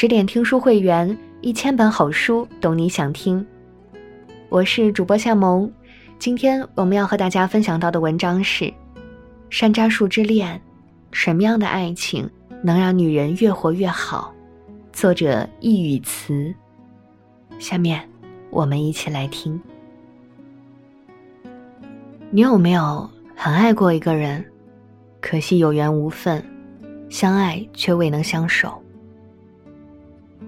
十点听书会员，一千本好书，懂你想听。我是主播夏萌，今天我们要和大家分享到的文章是《山楂树之恋》，什么样的爱情能让女人越活越好？作者易语词。下面我们一起来听。你有没有很爱过一个人，可惜有缘无分，相爱却未能相守？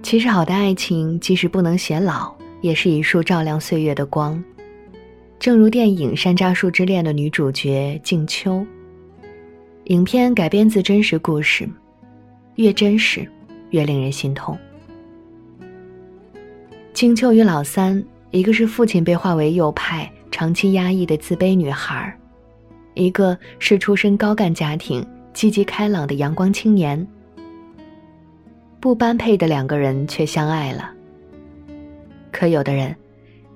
其实，好的爱情即使不能偕老，也是一束照亮岁月的光。正如电影《山楂树之恋》的女主角静秋。影片改编自真实故事，越真实，越令人心痛。静秋与老三，一个是父亲被划为右派。长期压抑的自卑女孩，一个是出身高干家庭、积极开朗的阳光青年。不般配的两个人却相爱了。可有的人，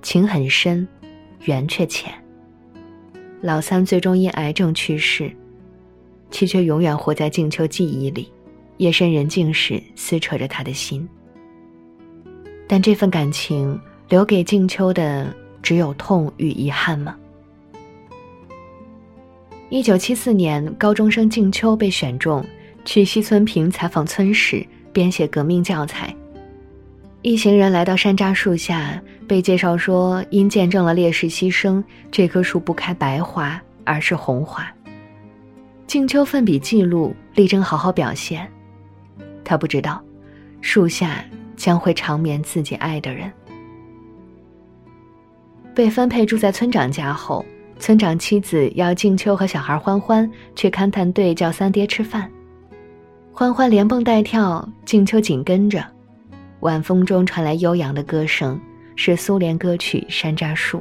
情很深，缘却浅。老三最终因癌症去世，其却永远活在静秋记忆里，夜深人静时撕扯着他的心。但这份感情留给静秋的。只有痛与遗憾吗？一九七四年，高中生静秋被选中去西村坪采访村史，编写革命教材。一行人来到山楂树下，被介绍说，因见证了烈士牺牲，这棵树不开白花，而是红花。静秋奋笔记录，力争好好表现。他不知道，树下将会长眠自己爱的人。被分配住在村长家后，村长妻子要静秋和小孩欢欢去勘探队叫三爹吃饭。欢欢连蹦带跳，静秋紧跟着。晚风中传来悠扬的歌声，是苏联歌曲《山楂树》。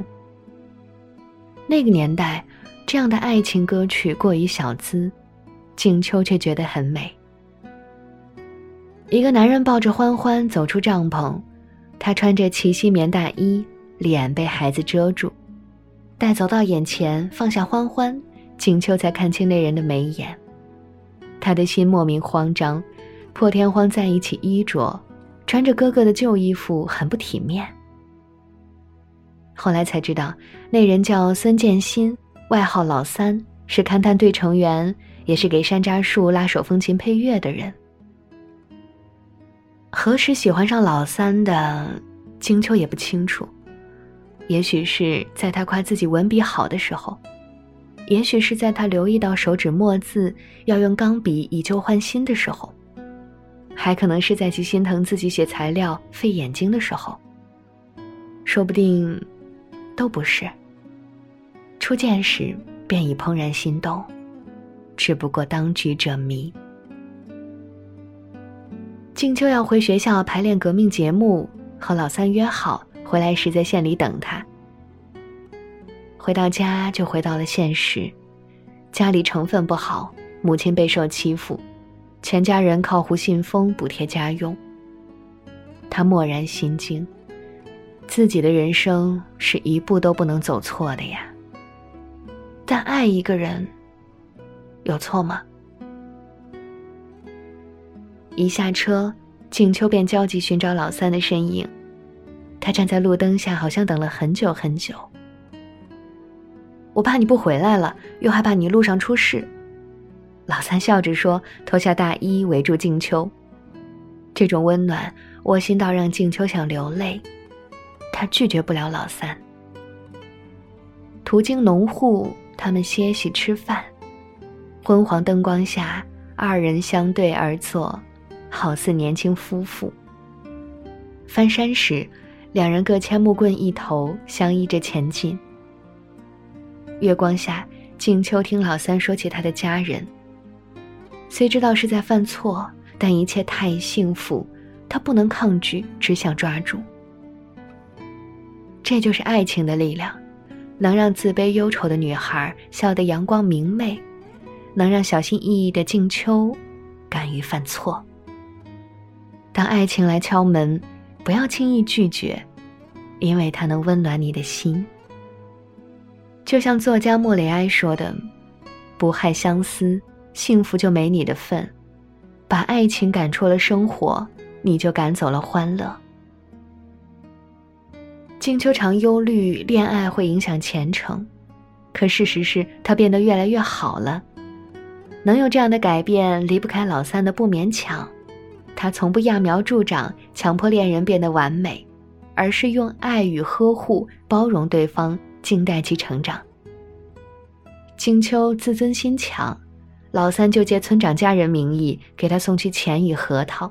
那个年代，这样的爱情歌曲过于小资，静秋却觉得很美。一个男人抱着欢欢走出帐篷，他穿着齐膝棉大衣。脸被孩子遮住，待走到眼前，放下欢欢，静秋才看清那人的眉眼。他的心莫名慌张，破天荒在一起衣着，穿着哥哥的旧衣服，很不体面。后来才知道，那人叫孙建新，外号老三，是勘探队成员，也是给山楂树拉手风琴配乐的人。何时喜欢上老三的，金秋也不清楚。也许是在他夸自己文笔好的时候，也许是在他留意到手指墨字要用钢笔以旧换新的时候，还可能是在其心疼自己写材料费眼睛的时候。说不定，都不是。初见时便已怦然心动，只不过当局者迷。静秋要回学校排练革命节目，和老三约好。回来时在县里等他。回到家就回到了现实，家里成分不好，母亲备受欺负，全家人靠胡信封补贴家用。他默然心惊，自己的人生是一步都不能走错的呀。但爱一个人，有错吗？一下车，静秋便焦急寻找老三的身影。他站在路灯下，好像等了很久很久。我怕你不回来了，又害怕你路上出事。老三笑着说，脱下大衣围住静秋。这种温暖窝心到让静秋想流泪。他拒绝不了老三。途经农户，他们歇息吃饭。昏黄灯光下，二人相对而坐，好似年轻夫妇。翻山时。两人各牵木棍一头，相依着前进。月光下，静秋听老三说起他的家人。虽知道是在犯错，但一切太幸福，他不能抗拒，只想抓住。这就是爱情的力量，能让自卑忧愁的女孩笑得阳光明媚，能让小心翼翼的静秋敢于犯错。当爱情来敲门。不要轻易拒绝，因为它能温暖你的心。就像作家莫雷埃说的：“不害相思，幸福就没你的份；把爱情赶出了生活，你就赶走了欢乐。静秋常忧虑恋爱会影响前程，可事实是他变得越来越好了。能有这样的改变，离不开老三的不勉强。他从不揠苗助长，强迫恋人变得完美，而是用爱与呵护包容对方，静待其成长。静秋自尊心强，老三就借村长家人名义给他送去钱与核桃。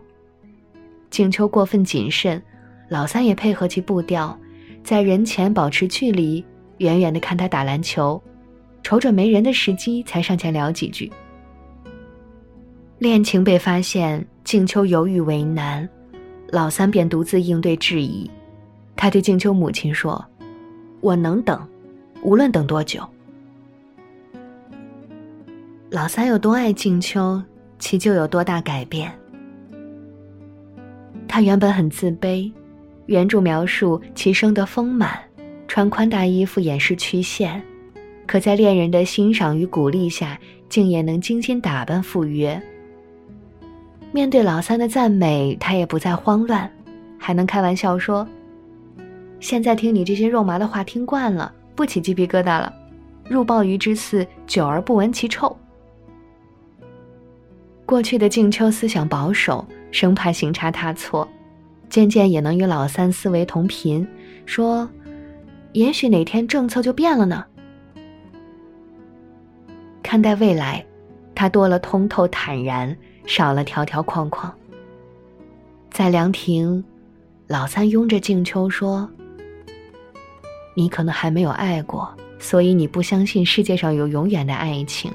静秋过分谨慎，老三也配合其步调。在人前保持距离，远远的看他打篮球，瞅准没人的时机才上前聊几句。恋情被发现，静秋犹豫为难，老三便独自应对质疑。他对静秋母亲说：“我能等，无论等多久。”老三有多爱静秋，其就有多大改变。他原本很自卑。原著描述其生得丰满，穿宽大衣服掩饰曲线，可在恋人的欣赏与鼓励下，竟也能精心打扮赴约。面对老三的赞美，他也不再慌乱，还能开玩笑说：“现在听你这些肉麻的话听惯了，不起鸡皮疙瘩了。入鲍鱼之肆，久而不闻其臭。”过去的静秋思想保守，生怕行差踏错。渐渐也能与老三思维同频，说：“也许哪天政策就变了呢。”看待未来，他多了通透坦然，少了条条框框。在凉亭，老三拥着静秋说：“你可能还没有爱过，所以你不相信世界上有永远的爱情。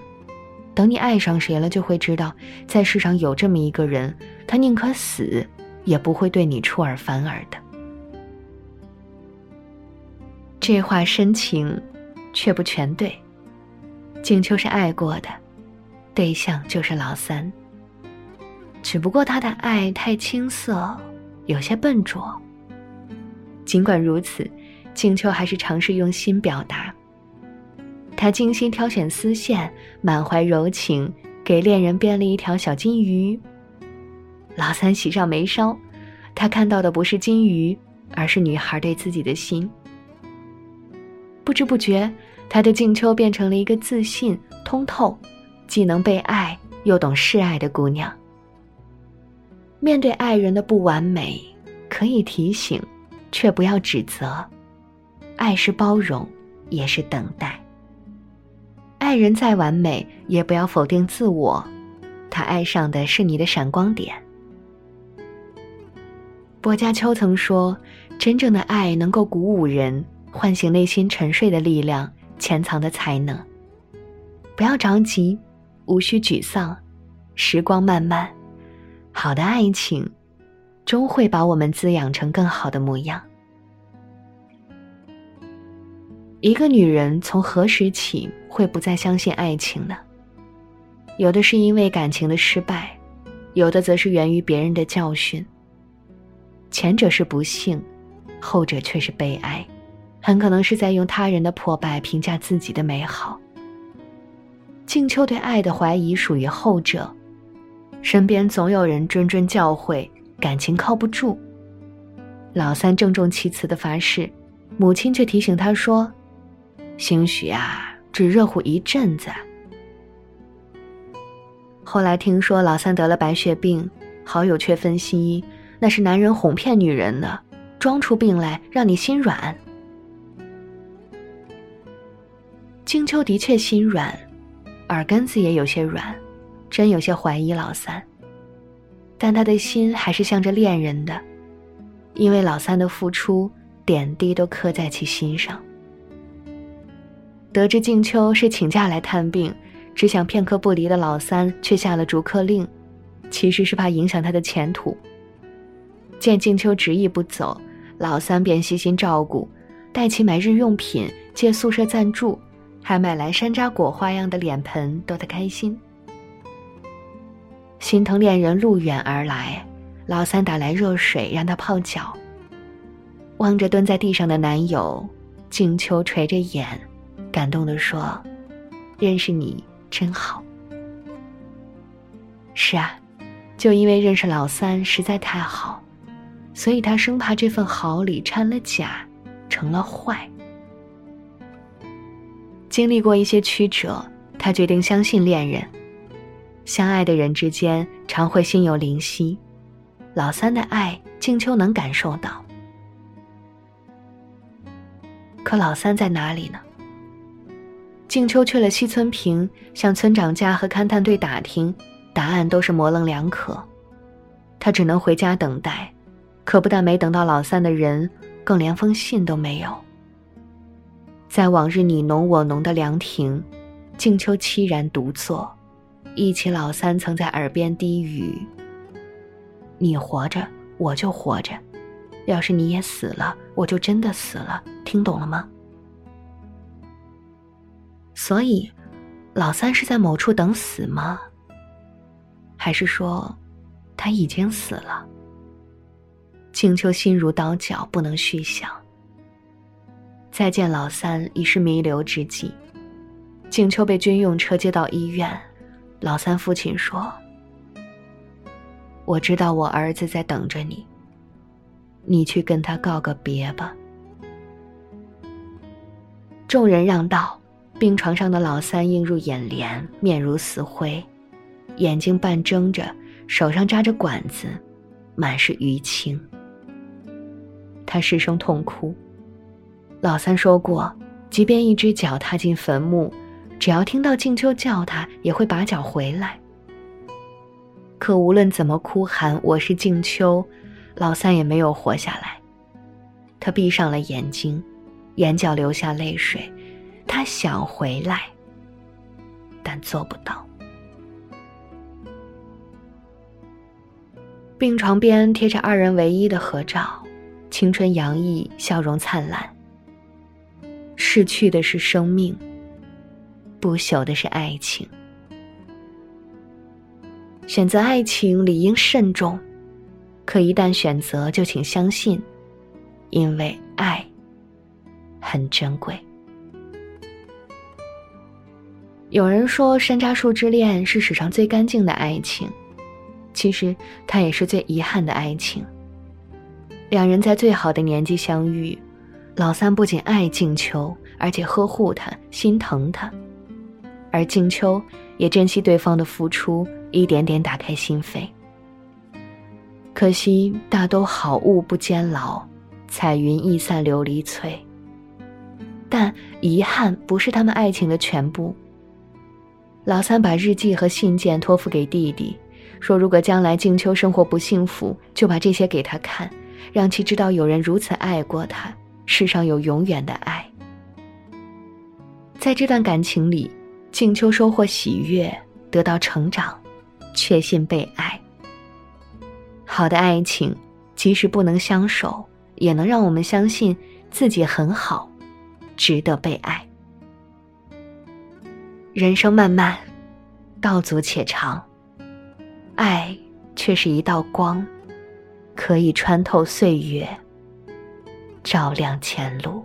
等你爱上谁了，就会知道，在世上有这么一个人，他宁可死。”也不会对你出尔反尔的。这话深情，却不全对。静秋是爱过的，对象就是老三。只不过他的爱太青涩，有些笨拙。尽管如此，静秋还是尝试用心表达。他精心挑选丝线，满怀柔情，给恋人编了一条小金鱼。老三喜上眉梢，他看到的不是金鱼，而是女孩对自己的心。不知不觉，他的静秋变成了一个自信、通透，既能被爱又懂示爱的姑娘。面对爱人的不完美，可以提醒，却不要指责。爱是包容，也是等待。爱人再完美，也不要否定自我。他爱上的是你的闪光点。薄伽丘曾说：“真正的爱能够鼓舞人，唤醒内心沉睡的力量，潜藏的才能。不要着急，无需沮丧，时光漫漫，好的爱情，终会把我们滋养成更好的模样。”一个女人从何时起会不再相信爱情呢？有的是因为感情的失败，有的则是源于别人的教训。前者是不幸，后者却是悲哀，很可能是在用他人的破败评价自己的美好。静秋对爱的怀疑属于后者，身边总有人谆谆教诲，感情靠不住。老三郑重其词的发誓，母亲却提醒他说：“兴许啊，只热乎一阵子。”后来听说老三得了白血病，好友却分析。那是男人哄骗女人的，装出病来让你心软。静秋的确心软，耳根子也有些软，真有些怀疑老三。但他的心还是向着恋人的，因为老三的付出点滴都刻在其心上。得知静秋是请假来探病，只想片刻不离的老三却下了逐客令，其实是怕影响他的前途。见静秋执意不走，老三便悉心照顾，带其买日用品，借宿舍暂住，还买来山楂果花样的脸盆，逗他开心。心疼恋人路远而来，老三打来热水让他泡脚。望着蹲在地上的男友，静秋垂着眼，感动地说：“认识你真好。”是啊。就因为认识老三实在太好，所以他生怕这份好里掺了假，成了坏。经历过一些曲折，他决定相信恋人。相爱的人之间常会心有灵犀，老三的爱，静秋能感受到。可老三在哪里呢？静秋去了西村坪，向村长家和勘探队打听，答案都是模棱两可。他只能回家等待，可不但没等到老三的人，更连封信都没有。在往日你侬我侬的凉亭，静秋凄然独坐，忆起老三曾在耳边低语：“你活着，我就活着；要是你也死了，我就真的死了。听懂了吗？”所以，老三是在某处等死吗？还是说，他已经死了？静秋心如刀绞，不能续想。再见老三已是弥留之际，静秋被军用车接到医院。老三父亲说：“我知道我儿子在等着你，你去跟他告个别吧。”众人让道。病床上的老三映入眼帘，面如死灰，眼睛半睁着，手上扎着管子，满是淤青。他失声痛哭。老三说过，即便一只脚踏进坟墓，只要听到静秋叫他，也会把脚回来。可无论怎么哭喊“我是静秋”，老三也没有活下来。他闭上了眼睛，眼角流下泪水。他想回来，但做不到。病床边贴着二人唯一的合照，青春洋溢，笑容灿烂。逝去的是生命，不朽的是爱情。选择爱情理应慎重，可一旦选择，就请相信，因为爱很珍贵。有人说，山楂树之恋是史上最干净的爱情，其实它也是最遗憾的爱情。两人在最好的年纪相遇，老三不仅爱静秋，而且呵护她、心疼她，而静秋也珍惜对方的付出，一点点打开心扉。可惜大都好物不坚牢，彩云易散琉璃脆。但遗憾不是他们爱情的全部。老三把日记和信件托付给弟弟，说如果将来静秋生活不幸福，就把这些给他看，让其知道有人如此爱过他，世上有永远的爱。在这段感情里，静秋收获喜悦，得到成长，确信被爱。好的爱情，即使不能相守，也能让我们相信自己很好，值得被爱。人生漫漫，道阻且长。爱却是一道光，可以穿透岁月，照亮前路。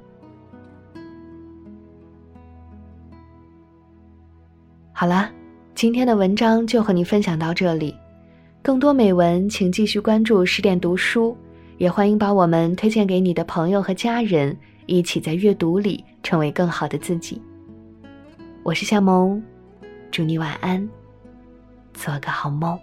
好了，今天的文章就和你分享到这里。更多美文，请继续关注十点读书，也欢迎把我们推荐给你的朋友和家人，一起在阅读里成为更好的自己。我是夏萌，祝你晚安，做个好梦。